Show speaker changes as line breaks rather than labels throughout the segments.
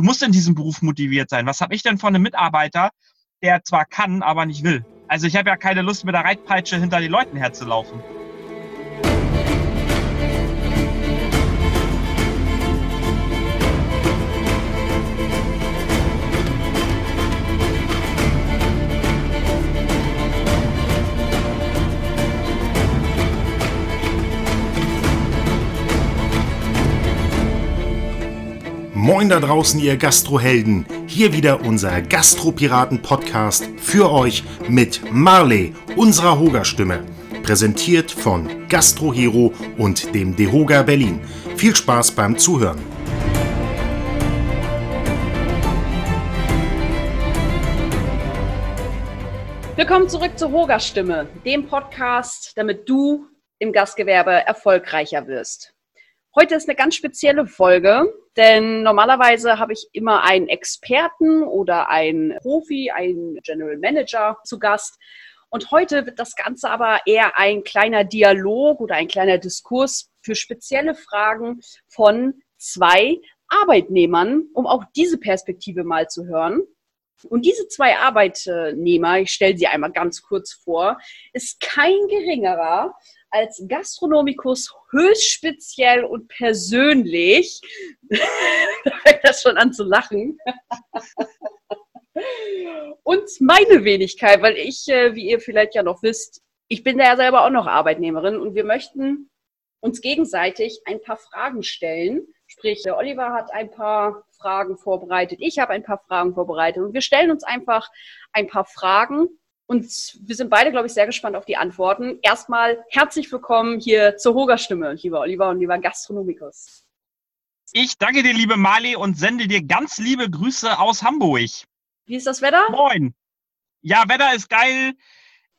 Du musst in diesem Beruf motiviert sein. Was habe ich denn von einem Mitarbeiter, der zwar kann, aber nicht will? Also ich habe ja keine Lust, mit der Reitpeitsche hinter den Leuten herzulaufen.
Moin da draußen, ihr Gastrohelden. Hier wieder unser Gastropiraten-Podcast für euch mit Marley, unserer Hoga-Stimme. Präsentiert von Gastrohero und dem Dehoga Berlin. Viel Spaß beim Zuhören.
Willkommen zurück zur Hoga-Stimme, dem Podcast, damit du im Gastgewerbe erfolgreicher wirst. Heute ist eine ganz spezielle Folge, denn normalerweise habe ich immer einen Experten oder einen Profi, einen General Manager zu Gast. Und heute wird das Ganze aber eher ein kleiner Dialog oder ein kleiner Diskurs für spezielle Fragen von zwei Arbeitnehmern, um auch diese Perspektive mal zu hören. Und diese zwei Arbeitnehmer, ich stelle sie einmal ganz kurz vor, ist kein geringerer als Gastronomikus höchst speziell und persönlich. da fängt das schon an zu lachen. und meine Wenigkeit, weil ich, äh, wie ihr vielleicht ja noch wisst, ich bin ja selber auch noch Arbeitnehmerin und wir möchten uns gegenseitig ein paar Fragen stellen. Sprich, der Oliver hat ein paar Fragen vorbereitet, ich habe ein paar Fragen vorbereitet und wir stellen uns einfach ein paar Fragen und wir sind beide, glaube ich, sehr gespannt auf die Antworten. Erstmal herzlich willkommen hier zur Hoga-Stimme, lieber Oliver und lieber Gastronomikus.
Ich danke dir, liebe Mali, und sende dir ganz liebe Grüße aus Hamburg.
Wie ist das Wetter?
Moin. Ja, Wetter ist geil.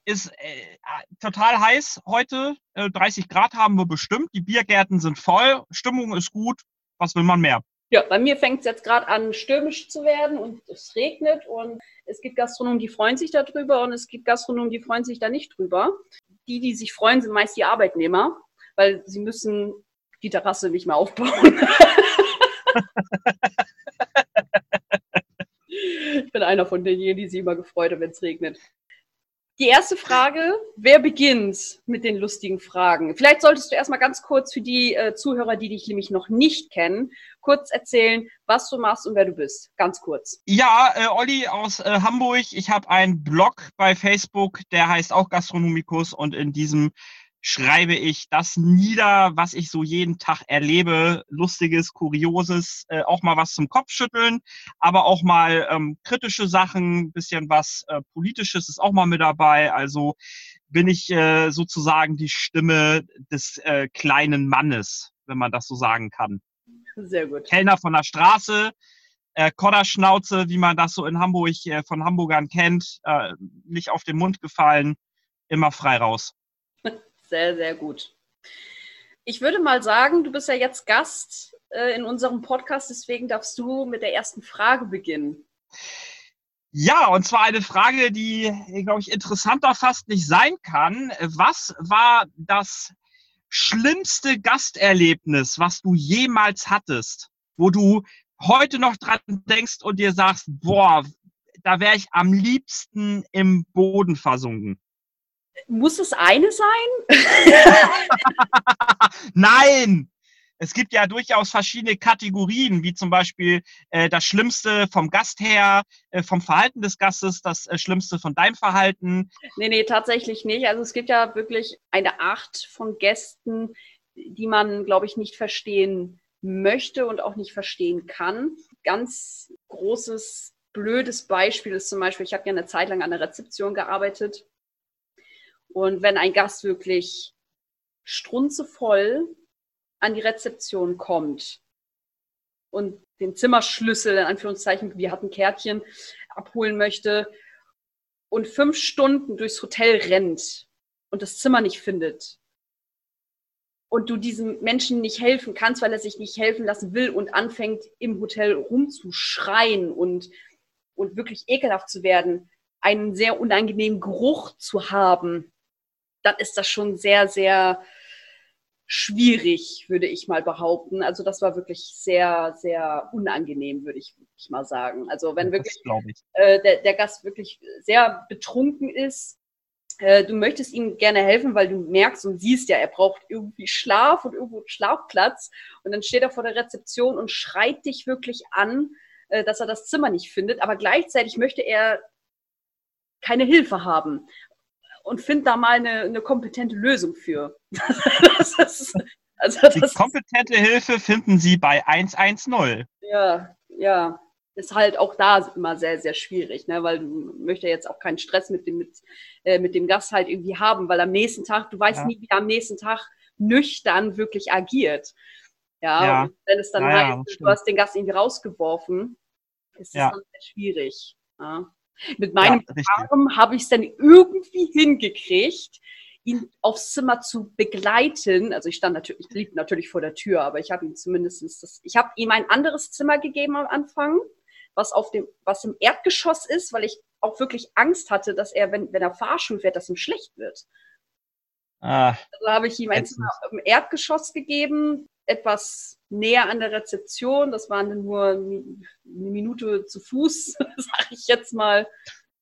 Ist äh, total heiß heute. Äh, 30 Grad haben wir bestimmt. Die Biergärten sind voll. Stimmung ist gut. Was will man mehr?
Ja, bei mir fängt es jetzt gerade an, stürmisch zu werden und es regnet und es gibt Gastronomen, die freuen sich darüber und es gibt Gastronomen, die freuen sich da nicht drüber. Die, die sich freuen, sind meist die Arbeitnehmer, weil sie müssen die Terrasse nicht mehr aufbauen. ich bin einer von denjenigen, die sich immer gefreut haben, wenn es regnet. Die erste Frage, wer beginnt mit den lustigen Fragen? Vielleicht solltest du erstmal ganz kurz für die äh, Zuhörer, die dich nämlich noch nicht kennen, kurz erzählen, was du machst und wer du bist. Ganz kurz.
Ja, äh, Olli aus äh, Hamburg. Ich habe einen Blog bei Facebook, der heißt auch Gastronomikus und in diesem schreibe ich das nieder, was ich so jeden Tag erlebe, lustiges, kurioses, äh, auch mal was zum Kopfschütteln, aber auch mal ähm, kritische Sachen, bisschen was äh, politisches ist auch mal mit dabei. Also bin ich äh, sozusagen die Stimme des äh, kleinen Mannes, wenn man das so sagen kann.
Sehr gut.
Kellner von der Straße, äh, Kodderschnauze, wie man das so in Hamburg äh, von Hamburgern kennt, äh, nicht auf den Mund gefallen, immer frei raus.
Sehr, sehr gut. Ich würde mal sagen, du bist ja jetzt Gast äh, in unserem Podcast, deswegen darfst du mit der ersten Frage beginnen.
Ja, und zwar eine Frage, die, glaube ich, interessanter fast nicht sein kann. Was war das schlimmste Gasterlebnis, was du jemals hattest, wo du heute noch dran denkst und dir sagst, boah, da wäre ich am liebsten im Boden versunken?
Muss es eine sein?
Nein! Es gibt ja durchaus verschiedene Kategorien, wie zum Beispiel äh, das Schlimmste vom Gast her, äh, vom Verhalten des Gastes, das äh, Schlimmste von deinem Verhalten.
Nee, nee, tatsächlich nicht. Also es gibt ja wirklich eine Art von Gästen, die man, glaube ich, nicht verstehen möchte und auch nicht verstehen kann. Ganz großes, blödes Beispiel ist zum Beispiel, ich habe ja eine Zeit lang an der Rezeption gearbeitet und wenn ein Gast wirklich strunzevoll an die Rezeption kommt und den Zimmerschlüssel, in Anführungszeichen, wir hatten Kärtchen, abholen möchte und fünf Stunden durchs Hotel rennt und das Zimmer nicht findet und du diesem Menschen nicht helfen kannst, weil er sich nicht helfen lassen will und anfängt im Hotel rumzuschreien und, und wirklich ekelhaft zu werden, einen sehr unangenehmen Geruch zu haben, dann ist das schon sehr, sehr schwierig, würde ich mal behaupten. Also das war wirklich sehr, sehr unangenehm, würde ich, ich mal sagen. Also wenn wirklich äh, der, der Gast wirklich sehr betrunken ist, äh, du möchtest ihm gerne helfen, weil du merkst und siehst ja, er braucht irgendwie Schlaf und irgendwo einen Schlafplatz. Und dann steht er vor der Rezeption und schreit dich wirklich an, äh, dass er das Zimmer nicht findet. Aber gleichzeitig möchte er keine Hilfe haben und findet da mal eine, eine kompetente Lösung für.
ist, also Die kompetente Hilfe finden Sie bei 110.
Ja, ja. Ist halt auch da immer sehr, sehr schwierig, ne? weil du möchtest jetzt auch keinen Stress mit dem, mit, äh, mit dem Gast halt irgendwie haben, weil am nächsten Tag, du weißt ja. nie, wie er am nächsten Tag nüchtern wirklich agiert. Ja, ja. und wenn es dann ja, heißt, du hast den Gast irgendwie rausgeworfen, ist das ja. dann sehr schwierig. Ja. Mit meinem ja, Arm habe ich es dann irgendwie hingekriegt, ihn aufs Zimmer zu begleiten. Also ich stand natürlich, ich blieb natürlich vor der Tür, aber ich habe ihm zumindest das, ich habe ihm ein anderes Zimmer gegeben am Anfang, was auf dem, was im Erdgeschoss ist, weil ich auch wirklich Angst hatte, dass er, wenn, wenn er Fahrschul fährt, dass ihm schlecht wird. Ah, also habe ich ihm ein Zimmer im Erdgeschoss gegeben, etwas näher an der Rezeption. Das waren dann nur eine Minute zu Fuß, sage ich jetzt mal.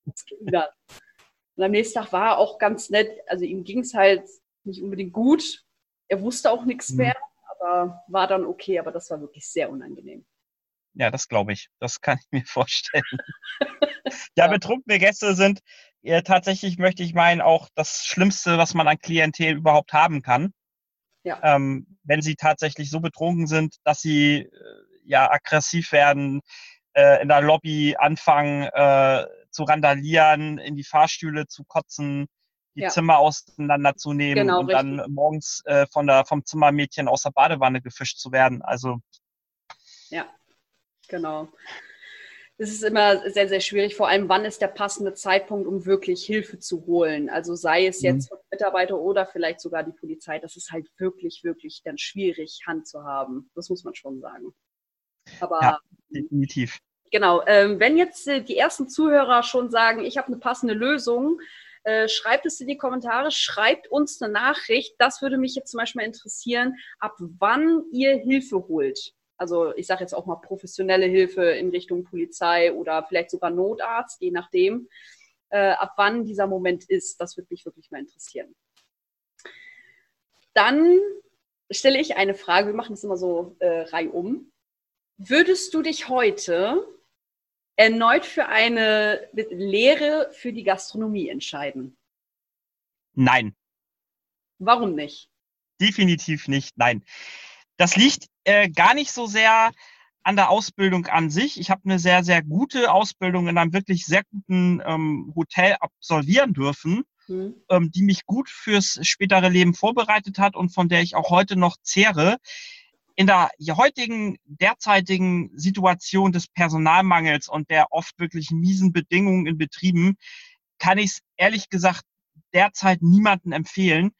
Und am nächsten Tag war er auch ganz nett. Also ihm ging es halt nicht unbedingt gut. Er wusste auch nichts mhm. mehr, aber war dann okay. Aber das war wirklich sehr unangenehm.
Ja, das glaube ich. Das kann ich mir vorstellen. ja, betrunkene Gäste sind äh, tatsächlich, möchte ich meinen, auch das Schlimmste, was man an Klientel überhaupt haben kann. Ja. Ähm, wenn sie tatsächlich so betrunken sind, dass sie äh, ja aggressiv werden, äh, in der Lobby anfangen äh, zu randalieren, in die Fahrstühle zu kotzen, die ja. Zimmer auseinanderzunehmen genau, und richtig. dann morgens äh, von der, vom Zimmermädchen aus der Badewanne gefischt zu werden. Also
ja, genau es ist immer sehr, sehr schwierig, vor allem wann ist der passende Zeitpunkt, um wirklich Hilfe zu holen. Also sei es jetzt mhm. Mitarbeiter oder vielleicht sogar die Polizei, das ist halt wirklich, wirklich dann schwierig, Hand zu haben. Das muss man schon sagen.
Aber ja, definitiv.
Genau, ähm, wenn jetzt äh, die ersten Zuhörer schon sagen, ich habe eine passende Lösung, äh, schreibt es in die Kommentare, schreibt uns eine Nachricht. Das würde mich jetzt zum Beispiel interessieren, ab wann ihr Hilfe holt. Also ich sage jetzt auch mal professionelle Hilfe in Richtung Polizei oder vielleicht sogar Notarzt, je nachdem, äh, ab wann dieser Moment ist. Das würde mich wirklich mal interessieren. Dann stelle ich eine Frage, wir machen das immer so äh, reihum. Würdest du dich heute erneut für eine Lehre für die Gastronomie entscheiden?
Nein.
Warum nicht?
Definitiv nicht, nein. Das liegt äh, gar nicht so sehr an der Ausbildung an sich. Ich habe eine sehr, sehr gute Ausbildung in einem wirklich sehr guten ähm, Hotel absolvieren dürfen, mhm. ähm, die mich gut fürs spätere Leben vorbereitet hat und von der ich auch heute noch zehre. In der heutigen, derzeitigen Situation des Personalmangels und der oft wirklich miesen Bedingungen in Betrieben kann ich es ehrlich gesagt derzeit niemanden empfehlen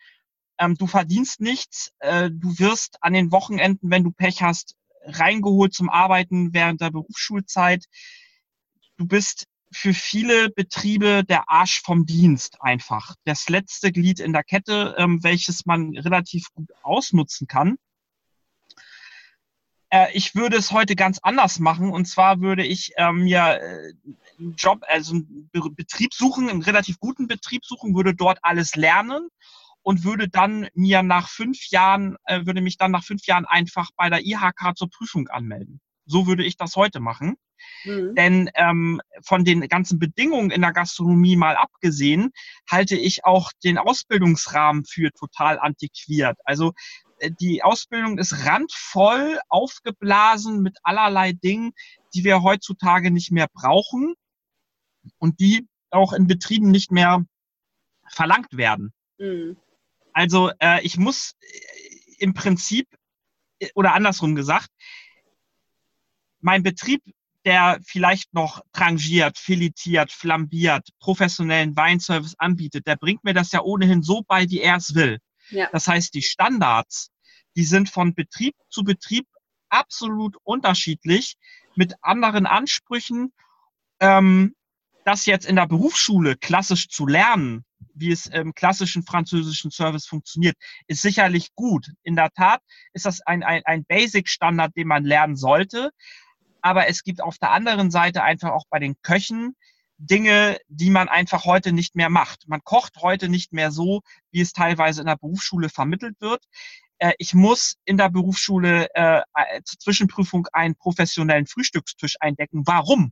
ähm, du verdienst nichts, äh, du wirst an den Wochenenden, wenn du Pech hast, reingeholt zum Arbeiten während der Berufsschulzeit. Du bist für viele Betriebe der Arsch vom Dienst einfach. Das letzte Glied in der Kette, ähm, welches man relativ gut ausnutzen kann. Äh, ich würde es heute ganz anders machen. Und zwar würde ich äh, mir äh, einen Job, also einen Betrieb suchen, einen relativ guten Betrieb suchen, würde dort alles lernen und würde dann mir nach fünf Jahren, äh, würde mich dann nach fünf Jahren einfach bei der IHK zur Prüfung anmelden. So würde ich das heute machen. Mhm. Denn ähm, von den ganzen Bedingungen in der Gastronomie mal abgesehen, halte ich auch den Ausbildungsrahmen für total antiquiert. Also äh, die Ausbildung ist randvoll aufgeblasen mit allerlei Dingen, die wir heutzutage nicht mehr brauchen und die auch in Betrieben nicht mehr verlangt werden. Mhm. Also äh, ich muss äh, im Prinzip, äh, oder andersrum gesagt, mein Betrieb, der vielleicht noch trangiert, filetiert, flambiert, professionellen Weinservice anbietet, der bringt mir das ja ohnehin so bei, wie er es will. Ja. Das heißt, die Standards, die sind von Betrieb zu Betrieb absolut unterschiedlich mit anderen Ansprüchen. Ähm, das jetzt in der Berufsschule klassisch zu lernen, wie es im klassischen französischen Service funktioniert, ist sicherlich gut. In der Tat ist das ein, ein, ein Basic-Standard, den man lernen sollte. Aber es gibt auf der anderen Seite einfach auch bei den Köchen Dinge, die man einfach heute nicht mehr macht. Man kocht heute nicht mehr so, wie es teilweise in der Berufsschule vermittelt wird. Äh, ich muss in der Berufsschule äh, zur Zwischenprüfung einen professionellen Frühstückstisch eindecken. Warum?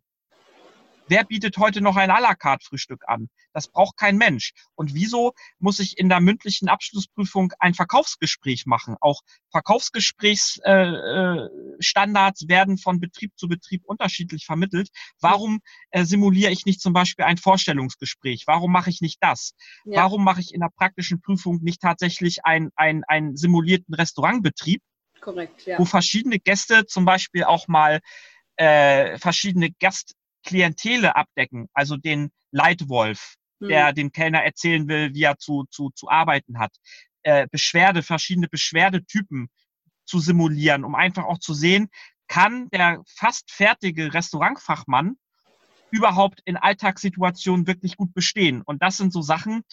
Wer bietet heute noch ein à la carte Frühstück an? Das braucht kein Mensch. Und wieso muss ich in der mündlichen Abschlussprüfung ein Verkaufsgespräch machen? Auch Verkaufsgesprächsstandards äh, werden von Betrieb zu Betrieb unterschiedlich vermittelt. Warum äh, simuliere ich nicht zum Beispiel ein Vorstellungsgespräch? Warum mache ich nicht das? Ja. Warum mache ich in der praktischen Prüfung nicht tatsächlich einen ein simulierten Restaurantbetrieb? Korrekt, ja. Wo verschiedene Gäste zum Beispiel auch mal äh, verschiedene Gast, Klientele abdecken, also den Leitwolf, hm. der dem Kellner erzählen will, wie er zu, zu, zu arbeiten hat, äh, Beschwerde, verschiedene Beschwerdetypen zu simulieren, um einfach auch zu sehen, kann der fast fertige Restaurantfachmann überhaupt in Alltagssituationen wirklich gut bestehen. Und das sind so Sachen,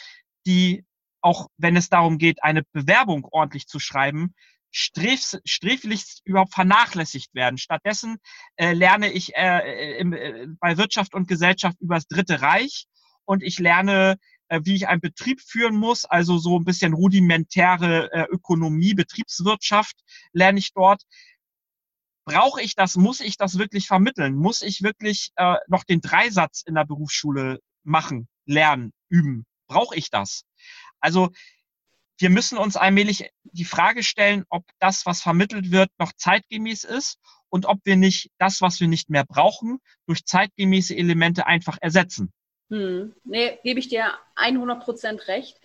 die auch wenn es darum geht, eine Bewerbung ordentlich zu schreiben, stref, sträflichst überhaupt vernachlässigt werden. Stattdessen äh, lerne ich äh, im, äh, bei Wirtschaft und Gesellschaft über das Dritte Reich und ich lerne, äh, wie ich einen Betrieb führen muss, also so ein bisschen rudimentäre äh, Ökonomie, Betriebswirtschaft lerne ich dort. Brauche ich das? Muss ich das wirklich vermitteln? Muss ich wirklich äh, noch den Dreisatz in der Berufsschule machen, lernen, üben? Brauche ich das? Also wir müssen uns allmählich die Frage stellen, ob das, was vermittelt wird, noch zeitgemäß ist und ob wir nicht das, was wir nicht mehr brauchen, durch zeitgemäße Elemente einfach ersetzen.
Hm. Nee, gebe ich dir 100 Prozent recht.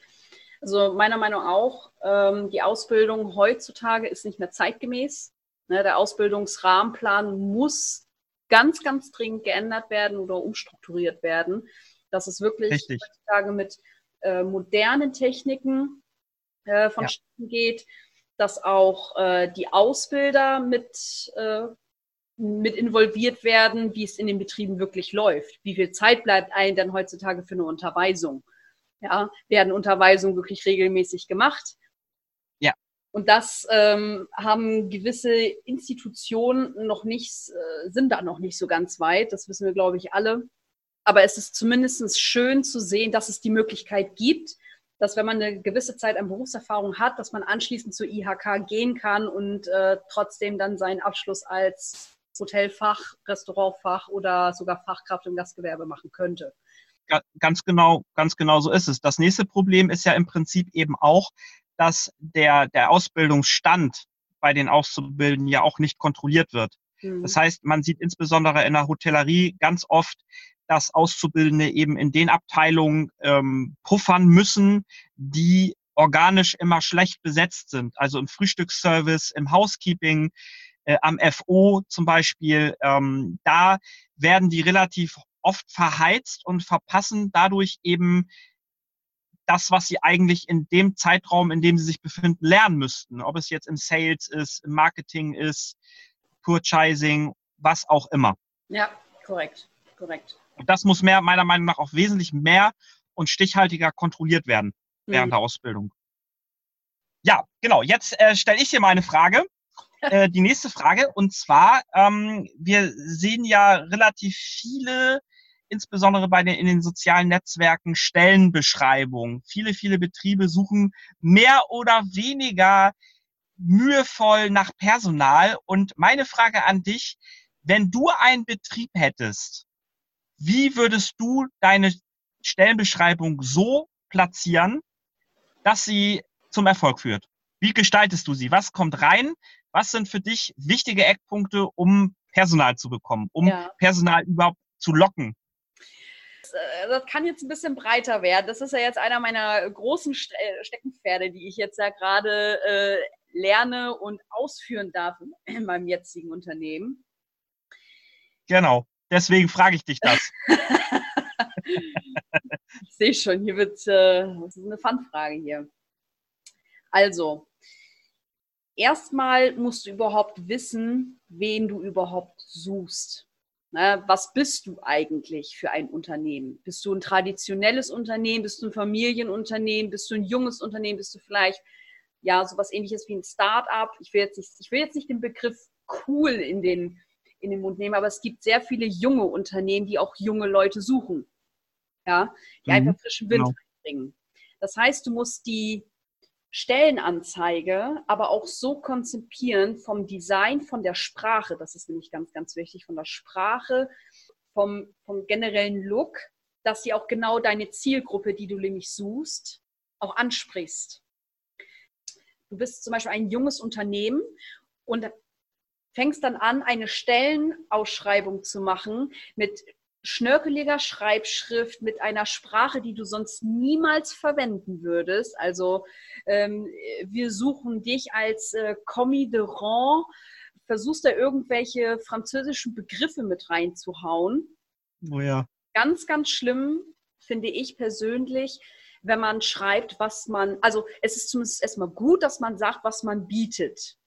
Also meiner Meinung nach auch, ähm, die Ausbildung heutzutage ist nicht mehr zeitgemäß. Ne, der Ausbildungsrahmenplan muss ganz, ganz dringend geändert werden oder umstrukturiert werden, dass es wirklich Richtig. heutzutage mit äh, modernen Techniken äh, vonstatten ja. geht, dass auch äh, die Ausbilder mit, äh, mit involviert werden, wie es in den Betrieben wirklich läuft. Wie viel Zeit bleibt einem denn heutzutage für eine Unterweisung? Ja, werden Unterweisungen wirklich regelmäßig gemacht? Ja. Und das ähm, haben gewisse Institutionen noch nicht, äh, sind da noch nicht so ganz weit. Das wissen wir, glaube ich, alle. Aber es ist zumindest schön zu sehen, dass es die Möglichkeit gibt, dass wenn man eine gewisse Zeit an Berufserfahrung hat, dass man anschließend zur IHK gehen kann und äh, trotzdem dann seinen Abschluss als Hotelfach, Restaurantfach oder sogar Fachkraft im Gastgewerbe machen könnte.
Ganz genau, ganz genau so ist es. Das nächste Problem ist ja im Prinzip eben auch, dass der, der Ausbildungsstand bei den Auszubildenden ja auch nicht kontrolliert wird. Mhm. Das heißt, man sieht insbesondere in der Hotellerie ganz oft, dass Auszubildende eben in den Abteilungen ähm, puffern müssen, die organisch immer schlecht besetzt sind. Also im Frühstücksservice, im Housekeeping, äh, am FO zum Beispiel. Ähm, da werden die relativ oft verheizt und verpassen dadurch eben das, was sie eigentlich in dem Zeitraum, in dem sie sich befinden, lernen müssten. Ob es jetzt im Sales ist, im Marketing ist, Purchasing, was auch immer.
Ja, korrekt, korrekt.
Und das muss mehr, meiner Meinung nach, auch wesentlich mehr und stichhaltiger kontrolliert werden während mhm. der Ausbildung. Ja, genau. Jetzt äh, stelle ich hier mal eine Frage. Äh, die nächste Frage. Und zwar, ähm, wir sehen ja relativ viele, insbesondere bei den, in den sozialen Netzwerken, Stellenbeschreibungen. Viele, viele Betriebe suchen mehr oder weniger mühevoll nach Personal. Und meine Frage an dich, wenn du einen Betrieb hättest, wie würdest du deine Stellenbeschreibung so platzieren, dass sie zum Erfolg führt? Wie gestaltest du sie? Was kommt rein? Was sind für dich wichtige Eckpunkte, um Personal zu bekommen, um ja. Personal überhaupt zu locken?
Äh, das kann jetzt ein bisschen breiter werden. Das ist ja jetzt einer meiner großen äh, Steckenpferde, die ich jetzt ja gerade äh, lerne und ausführen darf in meinem jetzigen Unternehmen.
Genau. Deswegen frage ich dich das.
ich sehe schon, hier wird äh, eine Fun-Frage hier. Also, erstmal musst du überhaupt wissen, wen du überhaupt suchst. Na, was bist du eigentlich für ein Unternehmen? Bist du ein traditionelles Unternehmen? Bist du ein Familienunternehmen? Bist du ein junges Unternehmen? Bist du vielleicht ja sowas ähnliches wie ein Start-up? Ich ich will jetzt nicht den Begriff cool in den, in den Mund nehmen, aber es gibt sehr viele junge Unternehmen, die auch junge Leute suchen. Ja, die mhm, einfach frischen Wind genau. bringen. Das heißt, du musst die Stellenanzeige aber auch so konzipieren vom Design, von der Sprache, das ist nämlich ganz, ganz wichtig, von der Sprache, vom, vom generellen Look, dass sie auch genau deine Zielgruppe, die du nämlich suchst, auch ansprichst. Du bist zum Beispiel ein junges Unternehmen und fängst dann an, eine Stellenausschreibung zu machen mit schnörkeliger Schreibschrift mit einer Sprache, die du sonst niemals verwenden würdest. Also ähm, wir suchen dich als äh, Commis de rang, versuchst da irgendwelche französischen Begriffe mit reinzuhauen.
Oh ja.
Ganz, ganz schlimm finde ich persönlich, wenn man schreibt, was man, also es ist zumindest erstmal gut, dass man sagt, was man bietet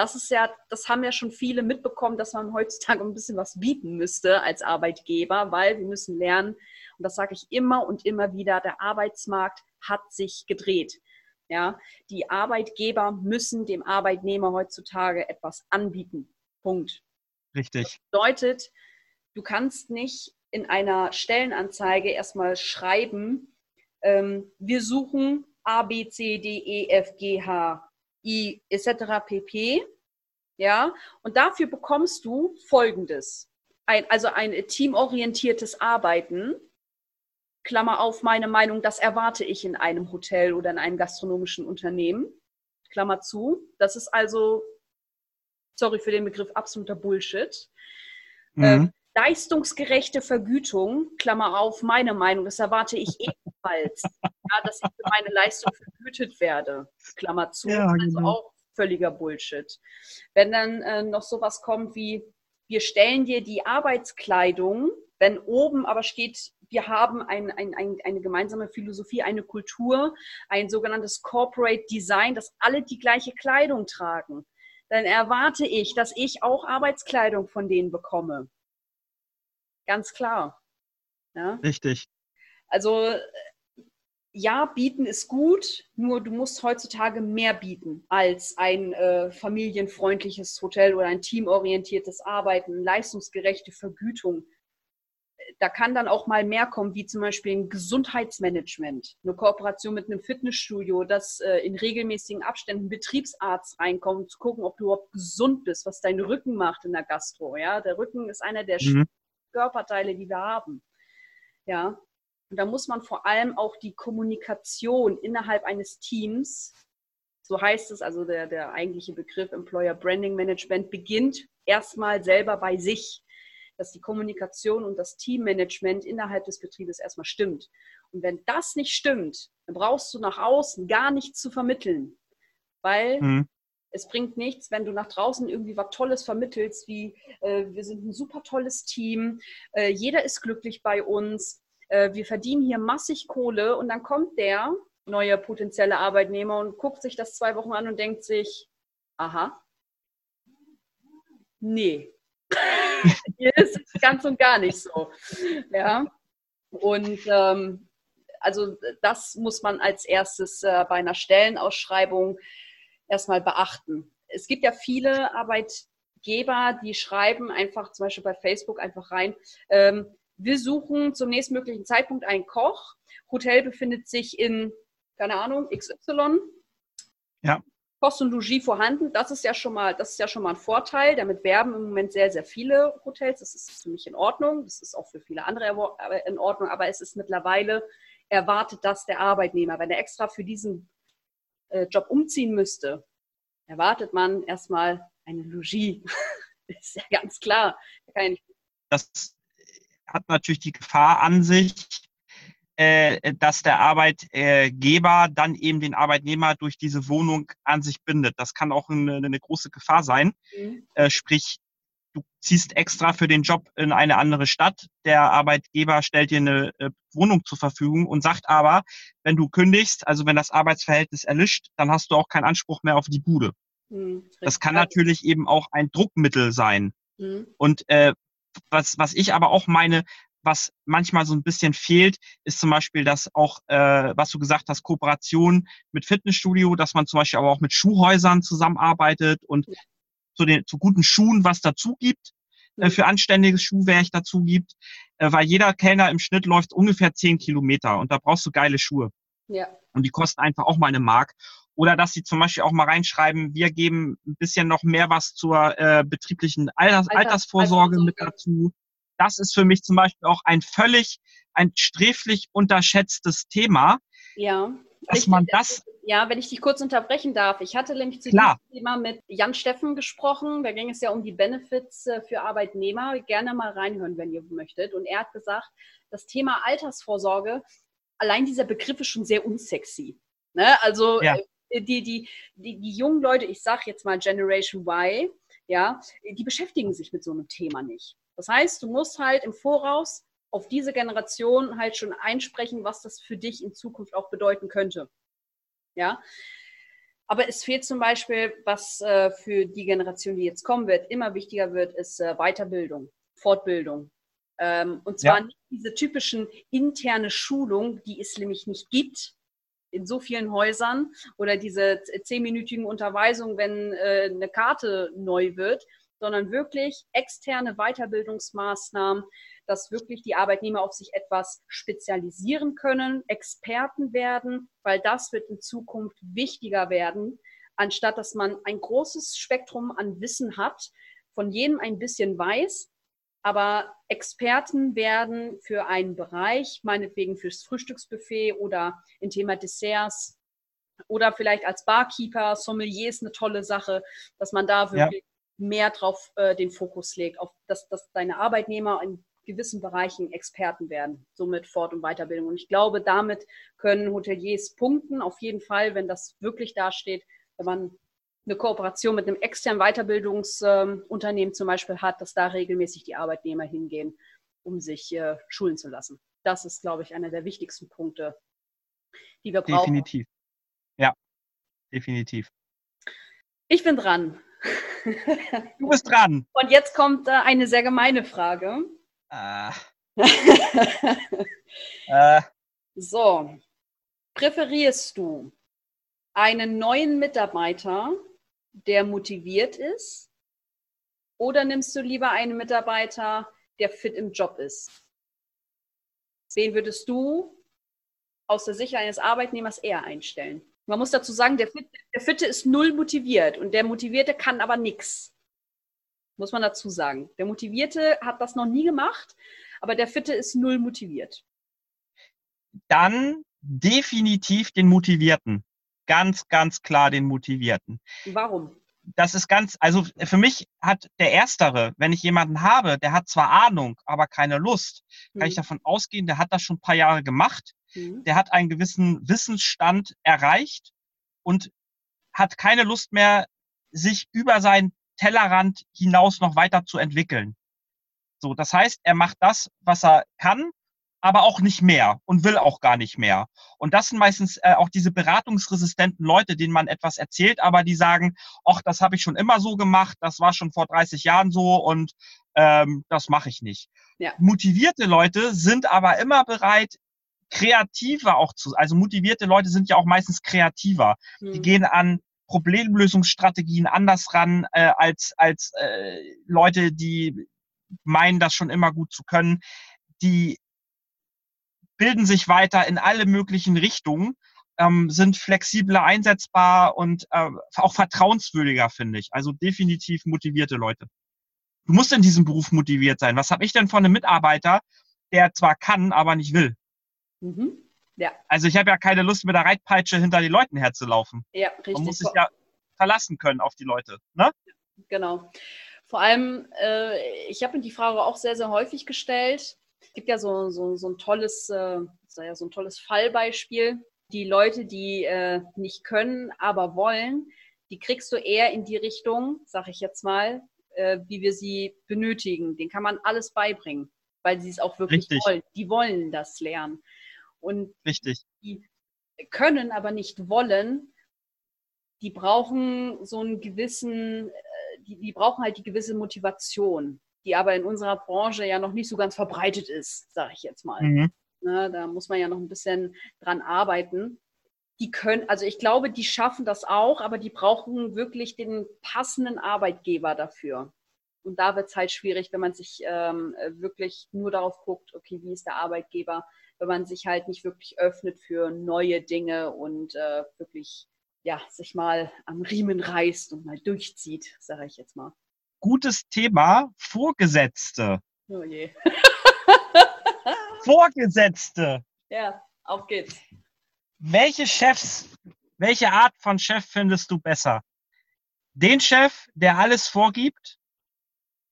das ist ja, das haben ja schon viele mitbekommen, dass man heutzutage ein bisschen was bieten müsste als Arbeitgeber, weil wir müssen lernen, und das sage ich immer und immer wieder, der Arbeitsmarkt hat sich gedreht. Ja, die Arbeitgeber müssen dem Arbeitnehmer heutzutage etwas anbieten. Punkt.
Richtig.
Das bedeutet, du kannst nicht in einer Stellenanzeige erstmal schreiben, ähm, wir suchen A, B, C, D, E, F, G, H, I etc. pp. Ja, und dafür bekommst du Folgendes. Ein, also ein teamorientiertes Arbeiten. Klammer auf, meine Meinung, das erwarte ich in einem Hotel oder in einem gastronomischen Unternehmen. Klammer zu. Das ist also, sorry für den Begriff, absoluter Bullshit. Mhm. Äh, leistungsgerechte Vergütung, Klammer auf, meine Meinung, das erwarte ich ebenfalls, ja, dass ich für meine Leistung vergütet werde, Klammer zu, ja, also genau. auch völliger Bullshit. Wenn dann äh, noch sowas kommt wie, wir stellen dir die Arbeitskleidung, wenn oben aber steht, wir haben ein, ein, ein, eine gemeinsame Philosophie, eine Kultur, ein sogenanntes Corporate Design, dass alle die gleiche Kleidung tragen, dann erwarte ich, dass ich auch Arbeitskleidung von denen bekomme. Ganz klar.
Ja? Richtig.
Also ja, bieten ist gut, nur du musst heutzutage mehr bieten als ein äh, familienfreundliches Hotel oder ein teamorientiertes Arbeiten, leistungsgerechte Vergütung. Da kann dann auch mal mehr kommen, wie zum Beispiel ein Gesundheitsmanagement, eine Kooperation mit einem Fitnessstudio, dass äh, in regelmäßigen Abständen ein Betriebsarzt reinkommt, um zu gucken, ob du überhaupt gesund bist, was dein Rücken macht in der Gastro. Ja, der Rücken ist einer der mhm. Körperteile, die wir haben. Ja, und da muss man vor allem auch die Kommunikation innerhalb eines Teams, so heißt es, also der, der eigentliche Begriff Employer Branding Management, beginnt erstmal selber bei sich, dass die Kommunikation und das Teammanagement innerhalb des Betriebes erstmal stimmt. Und wenn das nicht stimmt, dann brauchst du nach außen gar nichts zu vermitteln, weil mhm. Es bringt nichts, wenn du nach draußen irgendwie was Tolles vermittelst, wie äh, wir sind ein super tolles Team, äh, jeder ist glücklich bei uns, äh, wir verdienen hier massig Kohle und dann kommt der neue potenzielle Arbeitnehmer und guckt sich das zwei Wochen an und denkt sich, aha, nee, hier ist es ganz und gar nicht so. Ja. Und ähm, also das muss man als erstes äh, bei einer Stellenausschreibung erstmal beachten. Es gibt ja viele Arbeitgeber, die schreiben einfach zum Beispiel bei Facebook einfach rein, ähm, wir suchen zum nächstmöglichen Zeitpunkt einen Koch. Hotel befindet sich in, keine Ahnung, XY.
Ja.
Kost und Logis vorhanden. Das ist ja schon mal, das ist ja schon mal ein Vorteil. Damit werben im Moment sehr, sehr viele Hotels. Das ist für mich in Ordnung. Das ist auch für viele andere in Ordnung. Aber es ist mittlerweile erwartet das der Arbeitnehmer. Wenn er extra für diesen äh, Job umziehen müsste, erwartet man erstmal eine Logis. ist ja ganz klar.
das hat natürlich die Gefahr an sich, äh, dass der Arbeitgeber dann eben den Arbeitnehmer durch diese Wohnung an sich bindet. Das kann auch eine, eine große Gefahr sein. Mhm. Äh, sprich, du ziehst extra für den Job in eine andere Stadt. Der Arbeitgeber stellt dir eine äh, Wohnung zur Verfügung und sagt aber, wenn du kündigst, also wenn das Arbeitsverhältnis erlischt, dann hast du auch keinen Anspruch mehr auf die Bude. Mhm, das kann natürlich eben auch ein Druckmittel sein. Mhm. Und äh, was, was ich aber auch meine, was manchmal so ein bisschen fehlt, ist zum Beispiel, dass auch, äh, was du gesagt hast, Kooperation mit Fitnessstudio, dass man zum Beispiel aber auch mit Schuhhäusern zusammenarbeitet und zu den zu guten Schuhen was dazu gibt, äh, für anständiges Schuhwerk dazu gibt, äh, weil jeder Kellner im Schnitt läuft ungefähr zehn Kilometer und da brauchst du geile Schuhe.
Ja.
Und die kosten einfach auch mal eine Mark. Oder dass sie zum Beispiel auch mal reinschreiben, wir geben ein bisschen noch mehr was zur äh, betrieblichen Alters
Alters-
Altersvorsorge mit
Altersvorsorge.
dazu. Das ist für mich zum Beispiel auch ein völlig, ein sträflich unterschätztes Thema,
Ja.
dass man das,
Ja, wenn ich dich kurz unterbrechen darf. Ich hatte nämlich zu
Klar.
diesem Thema mit Jan Steffen gesprochen. Da ging es ja um die Benefits äh, für Arbeitnehmer. Gerne mal reinhören, wenn ihr möchtet. Und er hat gesagt, das Thema Altersvorsorge, allein dieser Begriff ist schon sehr unsexy. Ne? Also
Ja.
Die, die, die, die jungen Leute, ich sage jetzt mal Generation Y, ja, die beschäftigen sich mit so einem Thema nicht. Das heißt, du musst halt im Voraus auf diese Generation halt schon einsprechen, was das für dich in Zukunft auch bedeuten könnte. Ja. Aber es fehlt zum Beispiel, was äh, für die Generation, die jetzt kommen wird, immer wichtiger wird, ist äh, Weiterbildung, Fortbildung. Ähm, und zwar
Ja.
nicht diese typischen interne Schulung, die es nämlich nicht gibt in so vielen Häusern oder diese zehnminütigen Unterweisungen, wenn äh, eine Karte neu wird, sondern wirklich externe Weiterbildungsmaßnahmen, dass wirklich die Arbeitnehmer auf sich etwas spezialisieren können, Experten werden, weil das wird in Zukunft wichtiger werden, anstatt dass man ein großes Spektrum an Wissen hat, von jedem ein bisschen weiß, aber Experten werden für einen Bereich, meinetwegen fürs Frühstücksbuffet oder im Thema Desserts oder vielleicht als Barkeeper, Sommelier ist eine tolle Sache, dass man da
Ja.
wirklich mehr drauf äh, den Fokus legt, auf dass, dass deine Arbeitnehmer in gewissen Bereichen Experten werden, somit Fort- und Weiterbildung. Und ich glaube, damit können Hoteliers punkten, auf jeden Fall, wenn das wirklich dasteht, wenn man eine Kooperation mit einem externen Weiterbildungsunternehmen zum Beispiel hat, dass da regelmäßig die Arbeitnehmer hingehen, um sich äh, schulen zu lassen. Das ist, glaube ich, einer der wichtigsten Punkte, die wir brauchen.
definitiv. Ja, definitiv.
Ich bin dran.
Du bist dran.
Und jetzt kommt äh, eine sehr gemeine Frage.
Äh, äh,
so, präferierst du einen neuen Mitarbeiter, der motiviert ist, oder nimmst du lieber einen Mitarbeiter, der fit im Job ist? Wen würdest du aus der Sicht eines Arbeitnehmers eher einstellen? Man muss dazu sagen, der Fitte, der Fitte ist null motiviert und der Motivierte kann aber nichts. Muss man dazu sagen. Der Motivierte hat das noch nie gemacht, aber der Fitte ist null motiviert.
dann definitiv den Motivierten. Ganz, ganz klar den Motivierten.
Warum?
Das ist ganz, also für mich hat der Erstere, wenn ich jemanden habe, der hat zwar Ahnung, aber keine Lust, kann ich
Hm.
davon ausgehen, der hat das schon ein paar Jahre gemacht,
Hm.
der hat einen gewissen Wissensstand erreicht und hat keine Lust mehr, sich über seinen Tellerrand hinaus noch weiter zu entwickeln. So, das heißt, er macht das, was er kann, aber auch nicht mehr und will auch gar nicht mehr. Und das sind meistens äh, auch diese beratungsresistenten Leute, denen man etwas erzählt, aber die sagen, ach, das habe ich schon immer so gemacht, das war schon vor 30 Jahren so und ähm, das mache ich nicht.
Ja.
Motivierte Leute sind aber immer bereit, kreativer auch zu, also motivierte Leute sind ja auch meistens kreativer. Die
Hm.
gehen an Problemlösungsstrategien anders ran äh, als, als äh, Leute, die meinen, das schon immer gut zu können. Die bilden sich weiter in alle möglichen Richtungen, ähm, sind flexibler einsetzbar und äh, auch vertrauenswürdiger, finde ich. Also definitiv motivierte Leute. Du musst in diesem Beruf motiviert sein. Was habe ich denn von einem Mitarbeiter, der zwar kann, aber nicht will?
Mhm. Ja,
Also ich habe ja keine Lust, mit der Reitpeitsche hinter den Leuten herzulaufen.
ja,
Man muss
richtig.
sich ja verlassen können auf die Leute. Ne?
Genau. Vor allem, äh, ich habe mir die Frage auch sehr, sehr häufig gestellt. Es gibt ja so, so, so ein tolles, äh, ja, so ein tolles Fallbeispiel. Die Leute, die äh, nicht können, aber wollen, die kriegst du eher in die Richtung, sag ich jetzt mal, äh, wie wir sie benötigen. Den kann man alles beibringen, weil sie es auch wirklich
Richtig.
wollen. Die wollen das lernen. Und
Richtig.
können, aber nicht wollen, die brauchen so einen gewissen, äh, die, die brauchen halt die gewisse Motivation. Die aber in unserer Branche ja noch nicht so ganz verbreitet ist, sage ich jetzt mal. Mhm. Ne, da muss man ja noch ein bisschen dran arbeiten. Die können, also ich glaube, die schaffen das auch, aber die brauchen wirklich den passenden Arbeitgeber dafür. Und da wird es halt schwierig, wenn man sich ähm, wirklich nur darauf guckt, okay, wie ist der Arbeitgeber, wenn man sich halt nicht wirklich öffnet für neue Dinge und äh, wirklich ja, sich mal am Riemen reißt und mal durchzieht, sage ich jetzt mal.
Gutes Thema, Vorgesetzte.
Oh je.
Vorgesetzte.
Ja, auf geht's.
Welche Chefs, welche Art von Chef findest du besser? Den Chef, der alles vorgibt,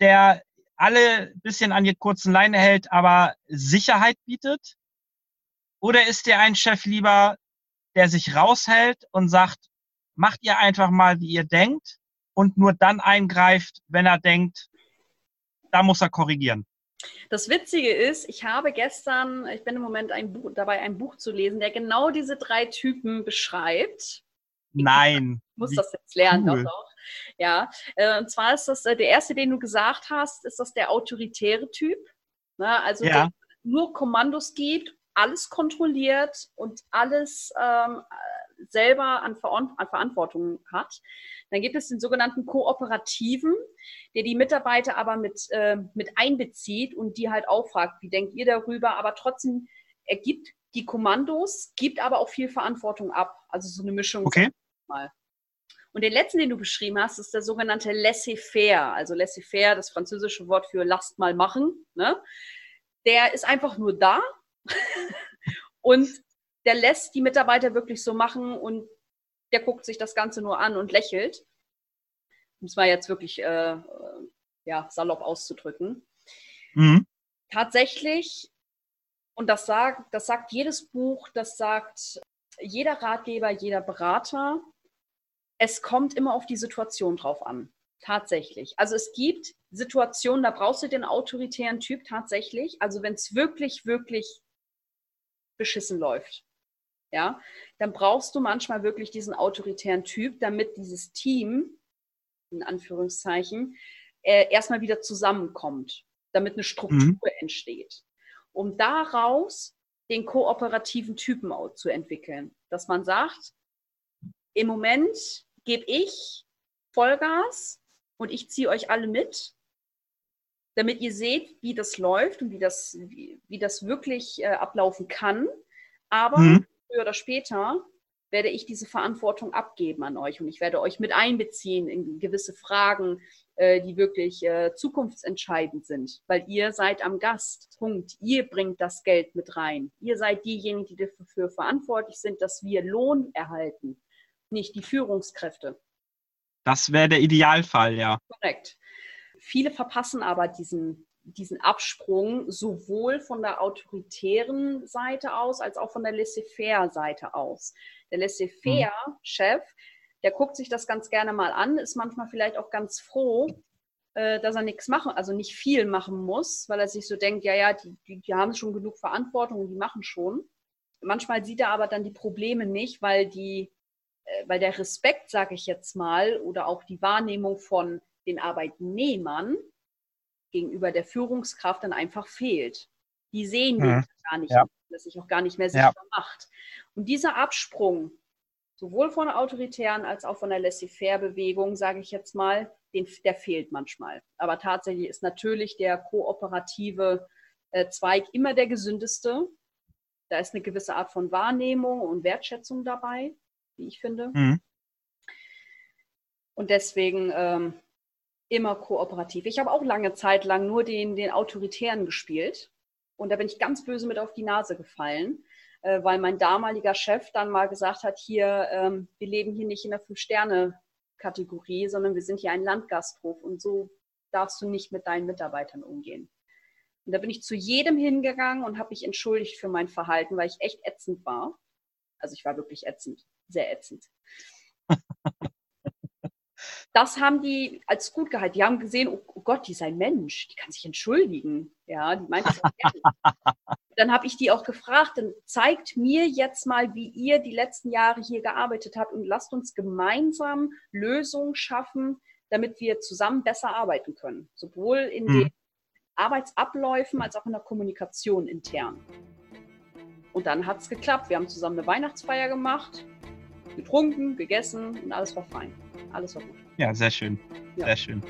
der alle ein bisschen an die kurzen Leine hält, aber Sicherheit bietet? Oder ist dir ein Chef lieber, der sich raushält und sagt, macht ihr einfach mal, wie ihr denkt und nur dann eingreift, wenn er denkt, da muss er korrigieren?
Das Witzige ist, ich habe gestern, ich bin im Moment ein Buch, dabei, ein Buch zu lesen, der genau diese drei Typen beschreibt.
Nein.
Ich muss das jetzt lernen, cool. doch, doch. Ja, äh, und zwar ist das äh, der erste, den du gesagt hast, ist das der autoritäre Typ. Ne? Also ja. der nur Kommandos gibt, alles kontrolliert und alles ähm, selber an, Ver an Verantwortung hat. Dann gibt es den sogenannten Kooperativen, der die Mitarbeiter aber mit, äh, mit einbezieht und die halt auch fragt, wie denkt ihr darüber, aber trotzdem, er gibt die Kommandos, gibt aber auch viel Verantwortung ab. Also so eine Mischung.
Okay.
Mal. Und den letzten, den du beschrieben hast, ist der sogenannte laissez-faire. Also laissez-faire, das französische Wort für lasst mal machen. Ne? Der ist einfach nur da und der lässt die Mitarbeiter wirklich so machen und der guckt sich das Ganze nur an und lächelt. Um es mal jetzt wirklich äh, ja, salopp auszudrücken. Mhm. Tatsächlich, und das sagt, das sagt jedes Buch, das sagt jeder Ratgeber, jeder Berater, es kommt immer auf die Situation drauf an. Tatsächlich. Also es gibt Situationen, da brauchst du den autoritären Typ tatsächlich. Also wenn es wirklich, wirklich beschissen läuft, ja, dann brauchst du manchmal wirklich diesen autoritären Typ, damit dieses Team, in Anführungszeichen, äh, erstmal wieder zusammenkommt, damit eine Struktur mhm. entsteht. Um daraus den kooperativen Typen zu entwickeln. Dass man sagt, im Moment gebe ich Vollgas und ich ziehe euch alle mit, damit ihr seht, wie das läuft und wie das, wie, wie das wirklich äh, ablaufen kann. Aber mhm früher oder später werde ich diese Verantwortung abgeben an euch und ich werde euch mit einbeziehen in gewisse Fragen, äh, die wirklich äh, zukunftsentscheidend sind, weil ihr seid am Gast. Punkt. Ihr bringt das Geld mit rein. Ihr seid diejenigen, die dafür verantwortlich sind, dass wir Lohn erhalten, nicht die Führungskräfte.
Das wäre der Idealfall, ja.
Korrekt. Viele verpassen aber diesen diesen Absprung sowohl von der autoritären Seite aus als auch von der Laissez-faire-Seite aus. Der Laissez-faire-Chef, der guckt sich das ganz gerne mal an, ist manchmal vielleicht auch ganz froh, äh, dass er nichts machen, also nicht viel machen muss, weil er sich so denkt, ja, ja, die, die, die haben schon genug Verantwortung und die machen schon. Manchmal sieht er aber dann die Probleme nicht, weil die, äh, weil der Respekt, sage ich jetzt mal, oder auch die Wahrnehmung von den Arbeitnehmern gegenüber der Führungskraft dann einfach fehlt. Die sehen mhm. gar nicht, ja. dass sich auch gar nicht mehr sichtbar ja. macht. Und dieser Absprung, sowohl von der autoritären als auch von der Laissez-faire-Bewegung, sage ich jetzt mal, den, der fehlt manchmal. Aber tatsächlich ist natürlich der kooperative äh, Zweig immer der gesündeste. Da ist eine gewisse Art von Wahrnehmung und Wertschätzung dabei, wie ich finde. Mhm. Und deswegen ähm, immer kooperativ. Ich habe auch lange Zeit lang nur den, den Autoritären gespielt. Und da bin ich ganz böse mit auf die Nase gefallen, äh, weil mein damaliger Chef dann mal gesagt hat, hier, ähm, wir leben hier nicht in der Fünf-Sterne-Kategorie, sondern wir sind hier ein Landgasthof und so darfst du nicht mit deinen Mitarbeitern umgehen. Und da bin ich zu jedem hingegangen und habe mich entschuldigt für mein Verhalten, weil ich echt ätzend war. Also ich war wirklich ätzend, sehr ätzend. das haben die als gut gehalten. Die haben gesehen, oh, oh Gott, die ist ein Mensch, die kann sich entschuldigen. Ja, die meint das Dann habe ich die auch gefragt, dann zeigt mir jetzt mal, wie ihr die letzten Jahre hier gearbeitet habt und lasst uns gemeinsam Lösungen schaffen, damit wir zusammen besser arbeiten können. Sowohl in
Mhm.
den Arbeitsabläufen als auch in der Kommunikation intern. Und dann hat es geklappt. Wir haben zusammen eine Weihnachtsfeier gemacht, getrunken, gegessen und alles war fein. Alles war gut.
Ja, sehr schön.
Ja.
Sehr schön.